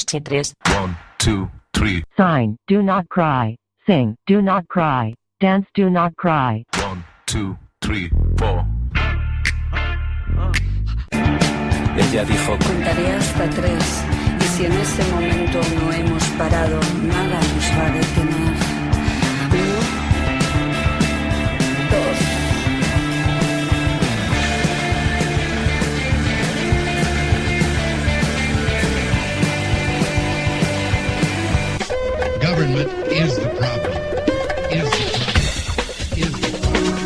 Somos Chitres. One, two, three. Sign, do not cry. Sing, do not cry. Dance, do not cry. One, two, three, four. Ella dijo, Contaré hasta tres y si en ese momento no hemos parado, nada nos va a detener. Government is the problem. Is the problem. Is the problem.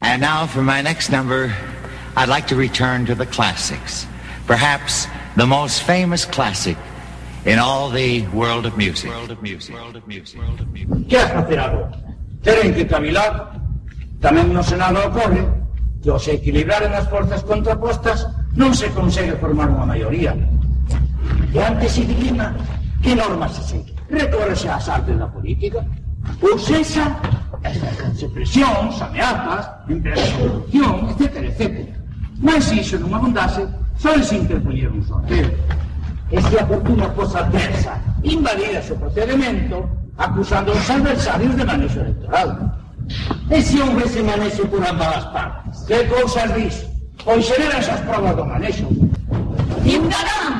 And now for my next number, I'd like to return to the classics. Perhaps the most famous classic in all the world of music. World of music. World of music. World of music. Que has facer agora? Teren que cavilar. Tamén no Senado ocorre que ao se equilibraren as forzas contrapostas non se consegue formar unha maioría. E antes se dilema que normas se segue. Recórrese ás artes da política. Ou sexa, as presións, ameazas, empresas de corrupción, etc, etc. Mas se iso non abundase, só se interpoñer un sorteo. E se a fortuna fosa adversa, invalida o procedimento, acusando aos adversarios de manexo electoral. E se manexo por ambas as partes? Que cousas dis? Pois xeran esas provas do manexo. Ignoráns,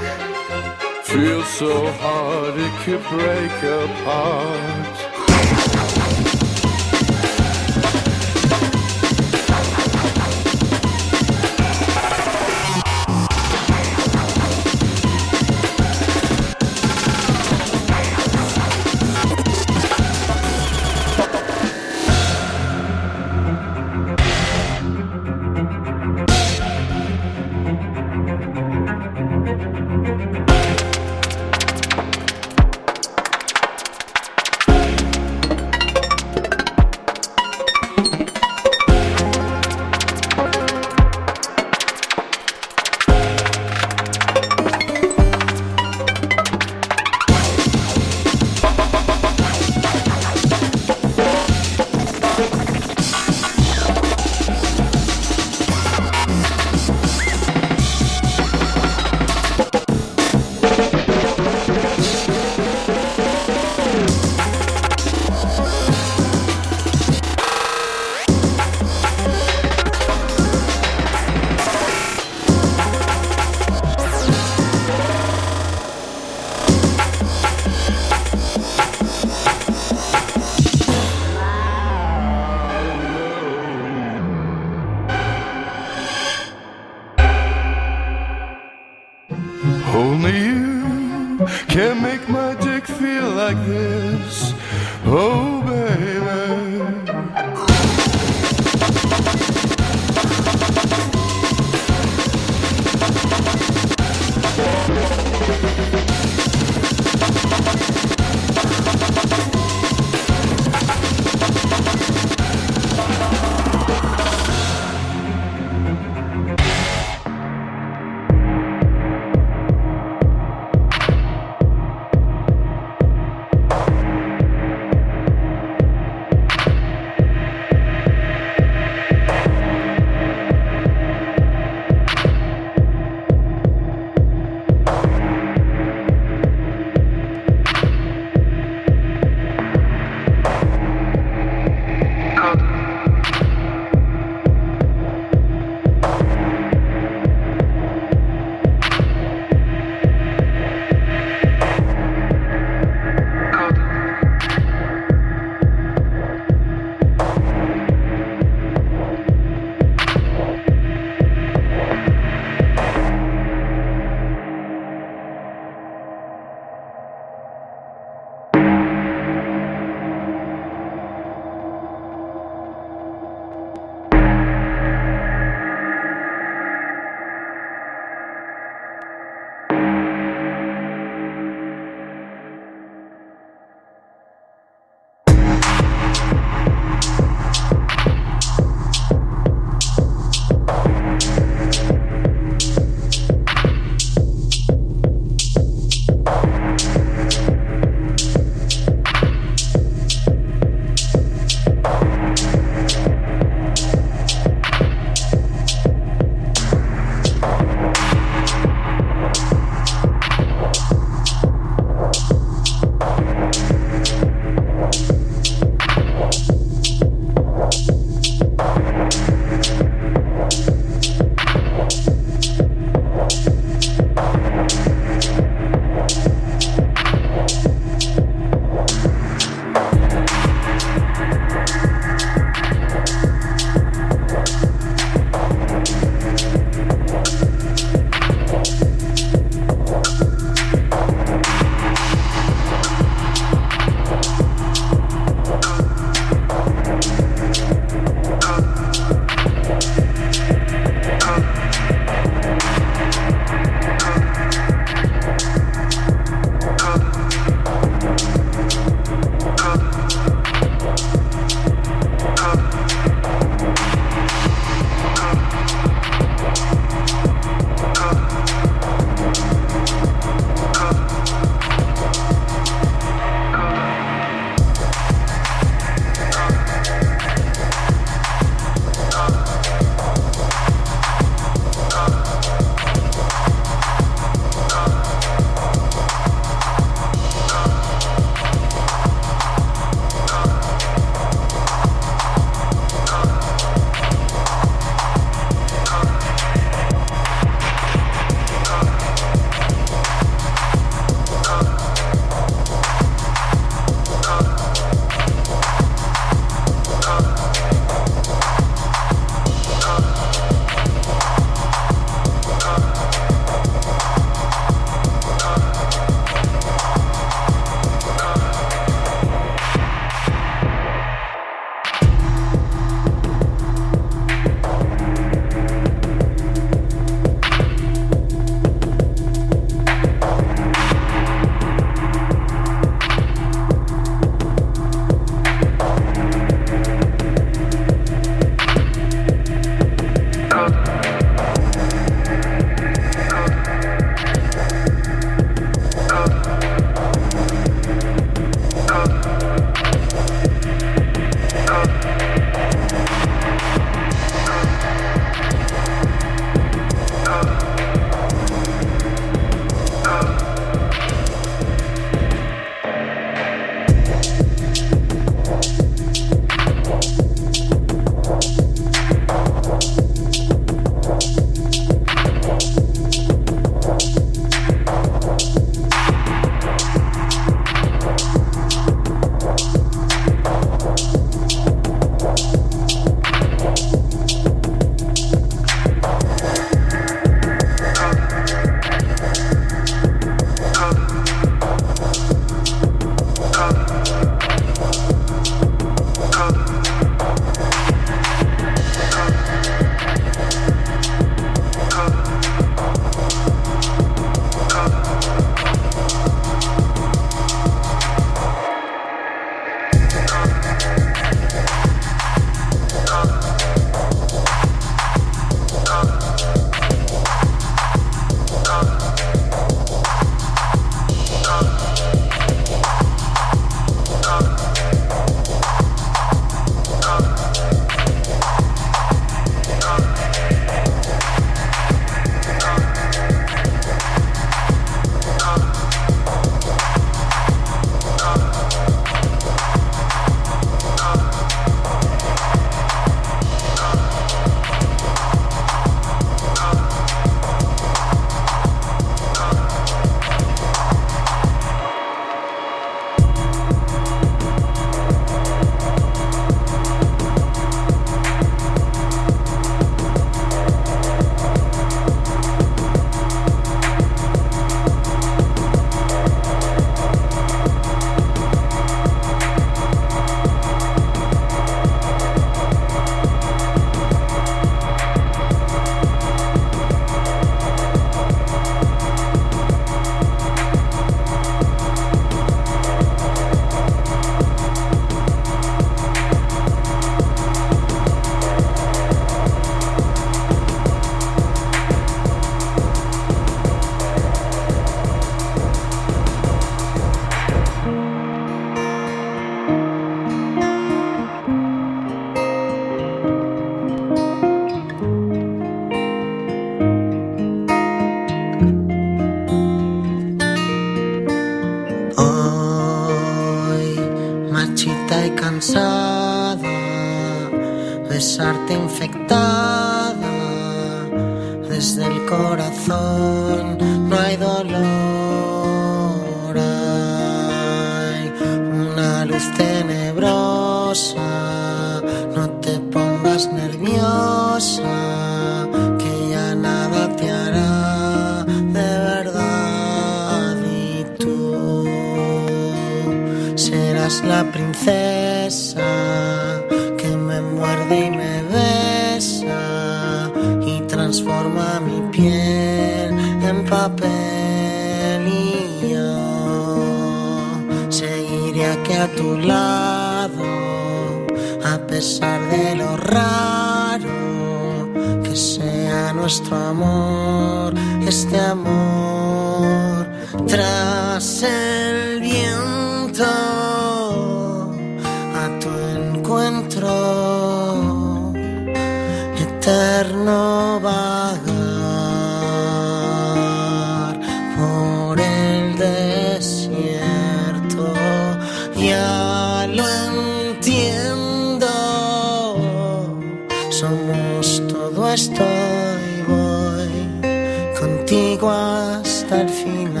ti guastare fino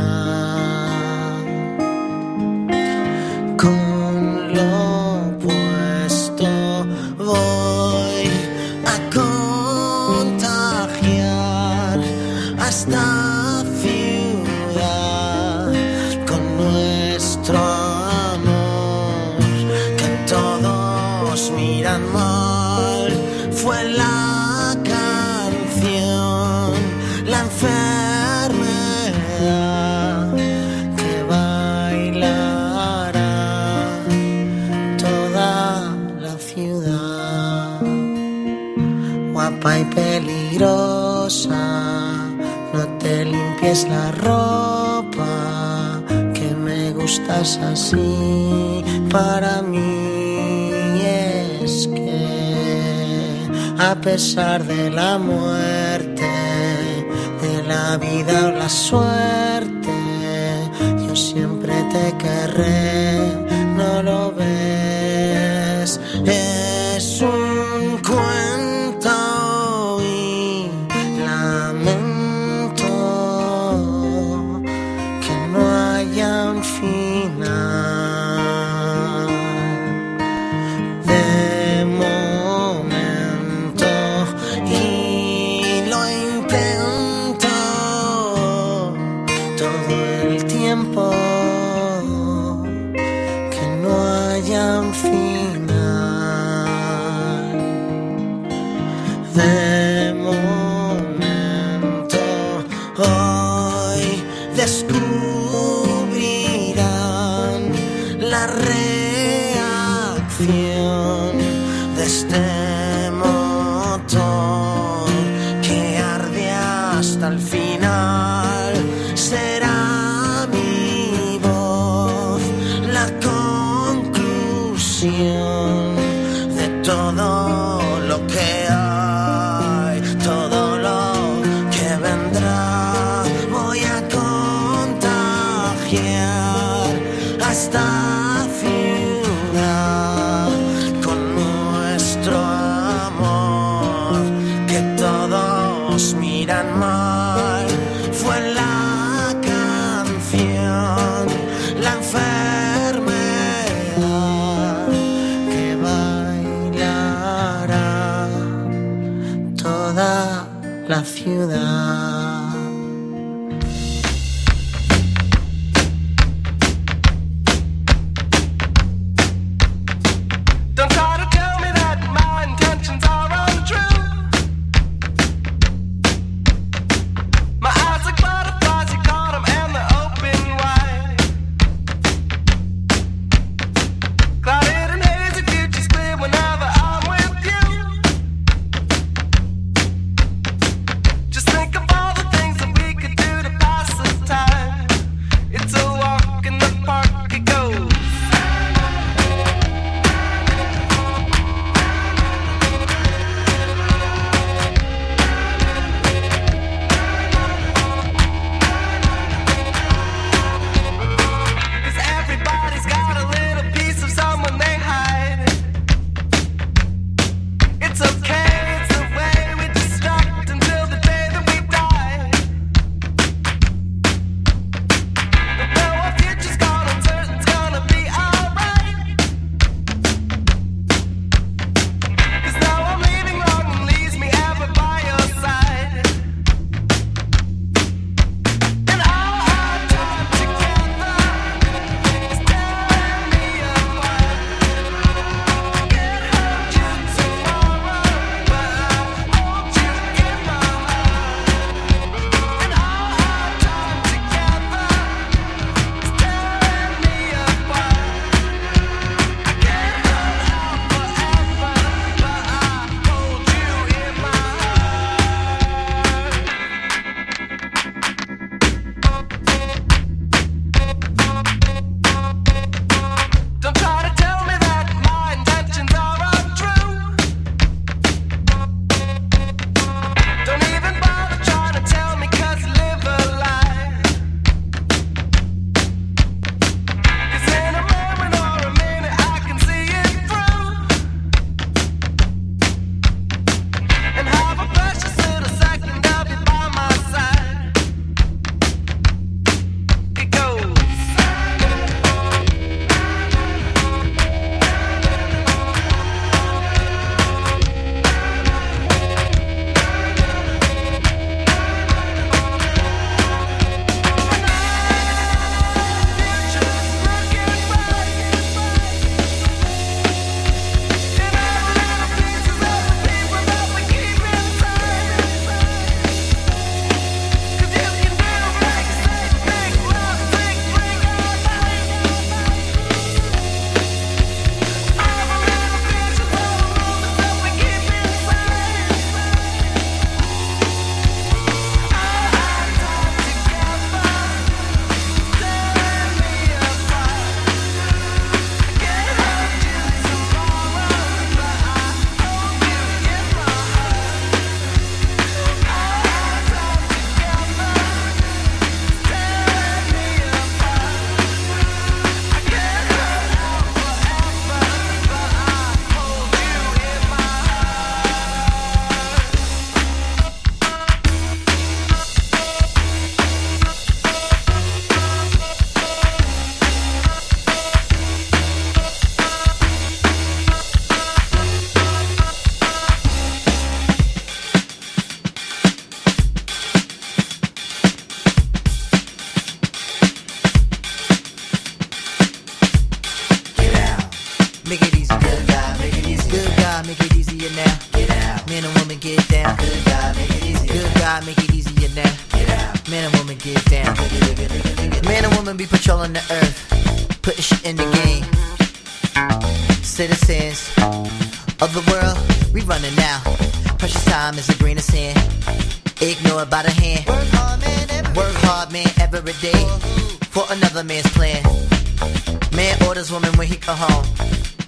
no te limpies la ropa, que me gustas así para mí. Es que a pesar de la muerte, de la vida o la suerte, yo siempre te querré, no lo descubrirán la reacción de este.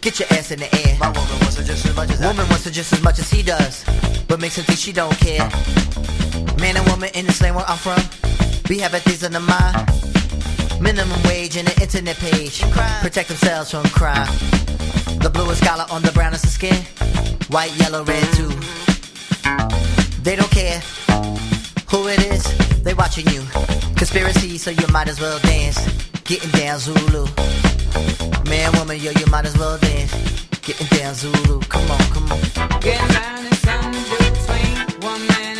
Get your ass in the air. My woman wants her just as much as woman wants her just as much as he does, but makes him think she don't care. Man and woman in the slang where I'm from, we having things on the mind. Minimum wage and an internet page. Protect themselves from crime. The bluest collar on the brownest of skin. White, yellow, red too. They don't care who it is. They watching you. Conspiracy, so you might as well dance. Getting down Zulu. Man, woman, yo, you might as well dance. Getting down Zulu. Come on, come on. Getting down is something between one man.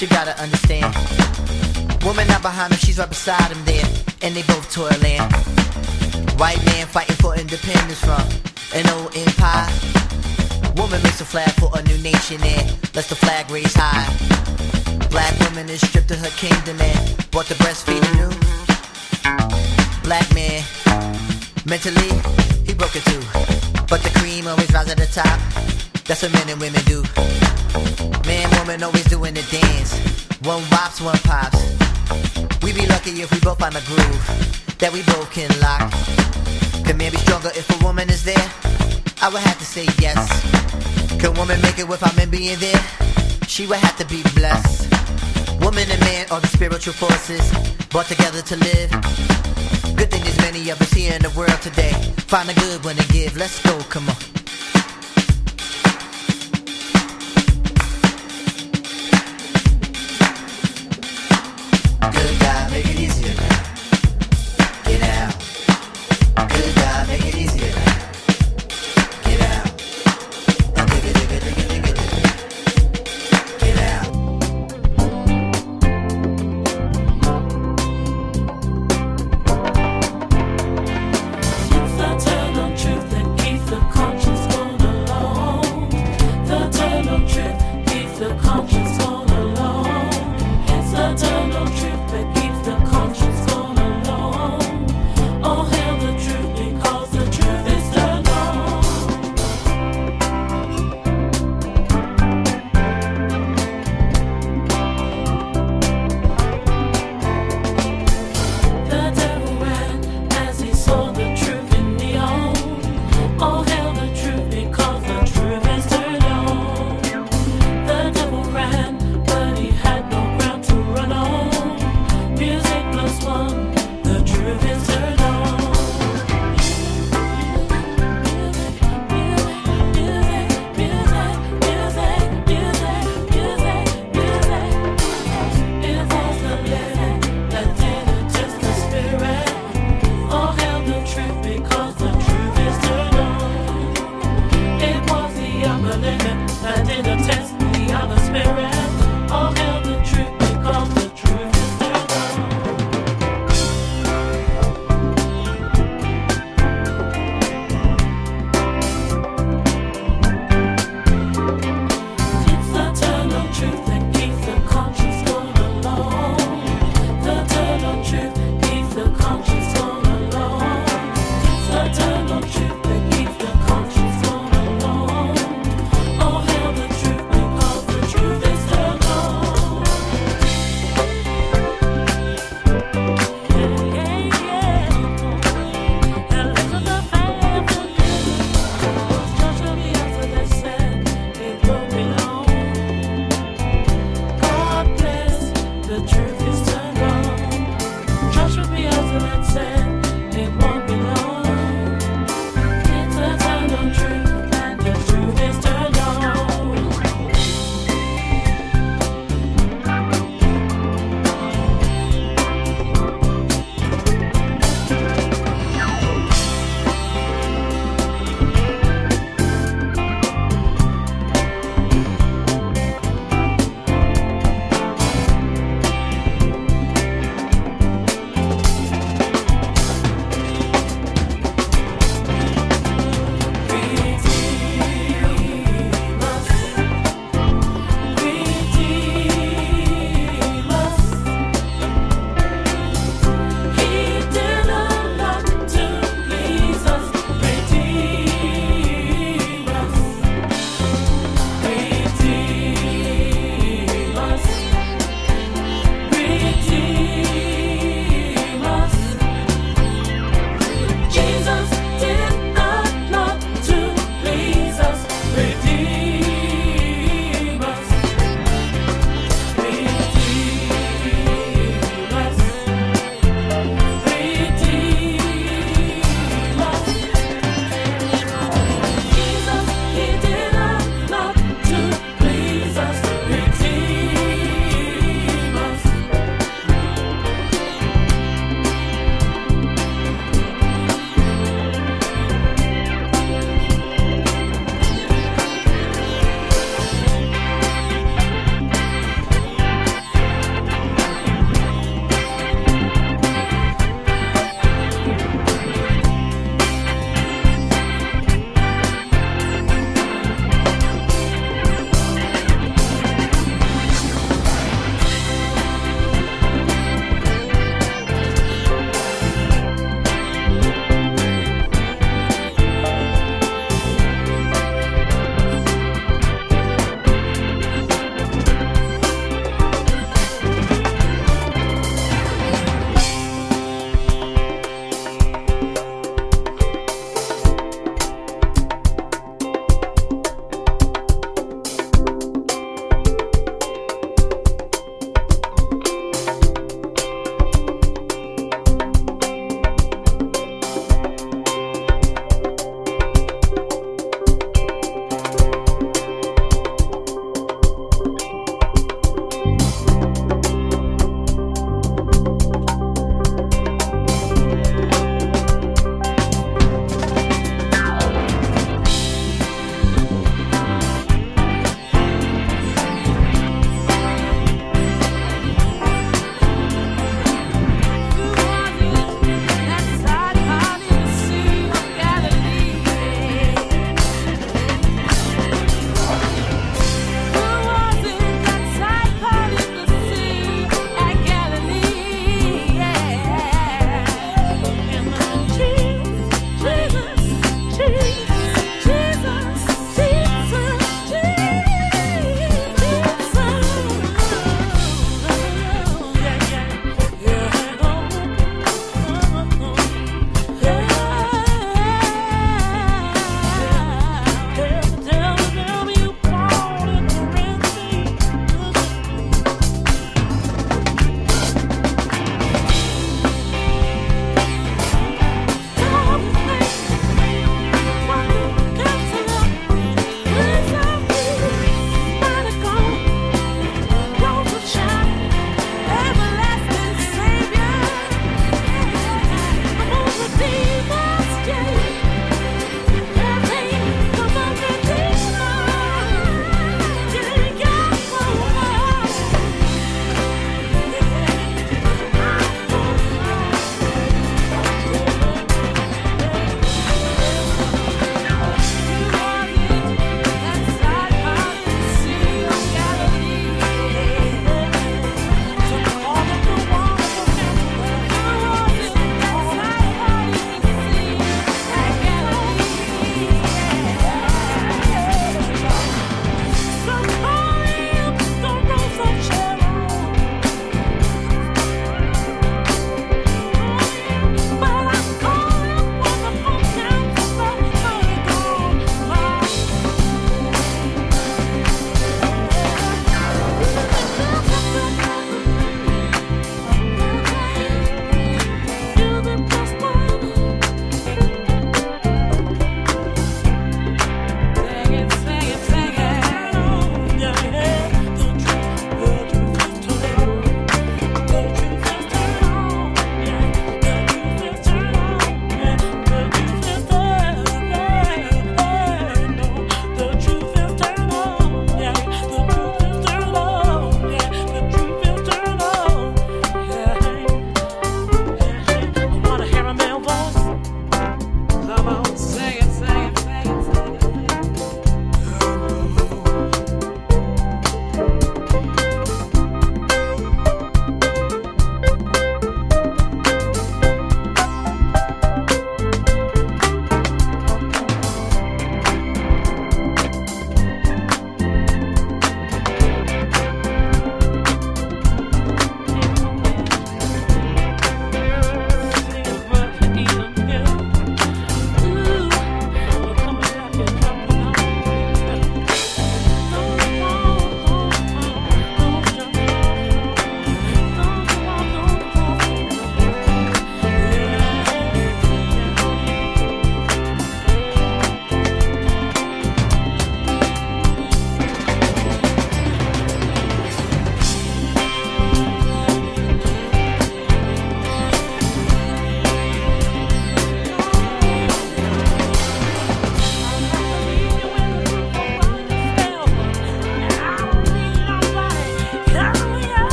You gotta understand. Woman not behind him, she's right beside him there. And they both toiling. White man fighting for independence from an old empire. Woman makes a flag for a new nation and lets the flag raise high. Black woman is stripped of her kingdom and brought to breastfeed anew. Black man, mentally, he broke it too. But the cream always rises at the top. That's what men and women do. Man, woman always doing the dance. One wops, one pops. We be lucky if we both find a groove that we both can lock. Can man be stronger if a woman is there? I would have to say yes. Can woman make it without men being there? She would have to be blessed. Woman and man are the spiritual forces brought together to live. Good thing there's many of us here in the world today. Find a good one and give. Let's go, come on.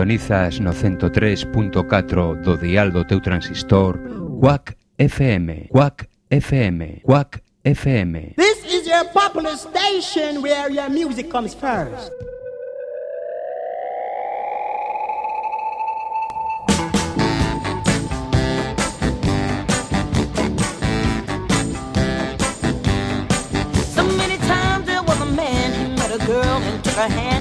Sintonizas no 103.4 do dial do teu transistor Quack FM, Quack FM, Quack FM. This is your popular station where your music comes first. So many times there was a man who met a girl and took her hand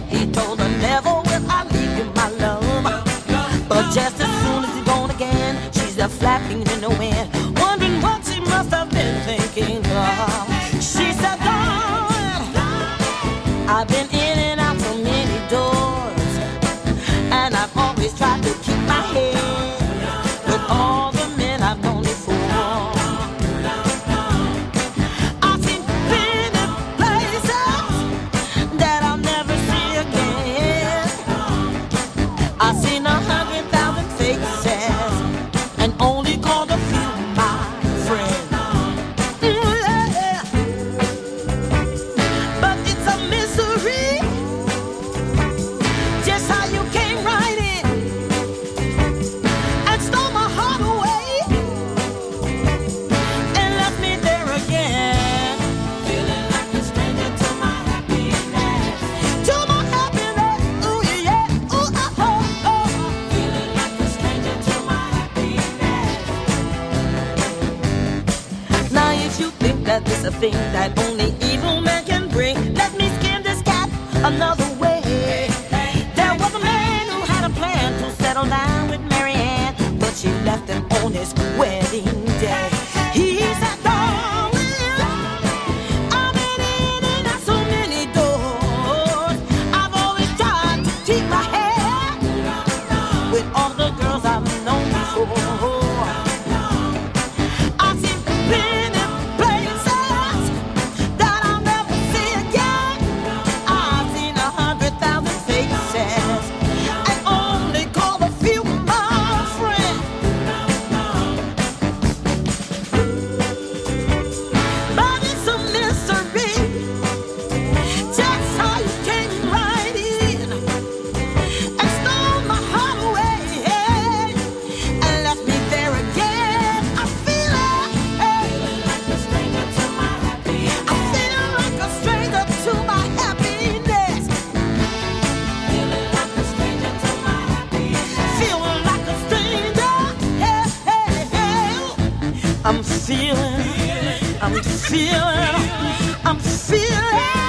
feeling, I'm feeling, I'm feeling.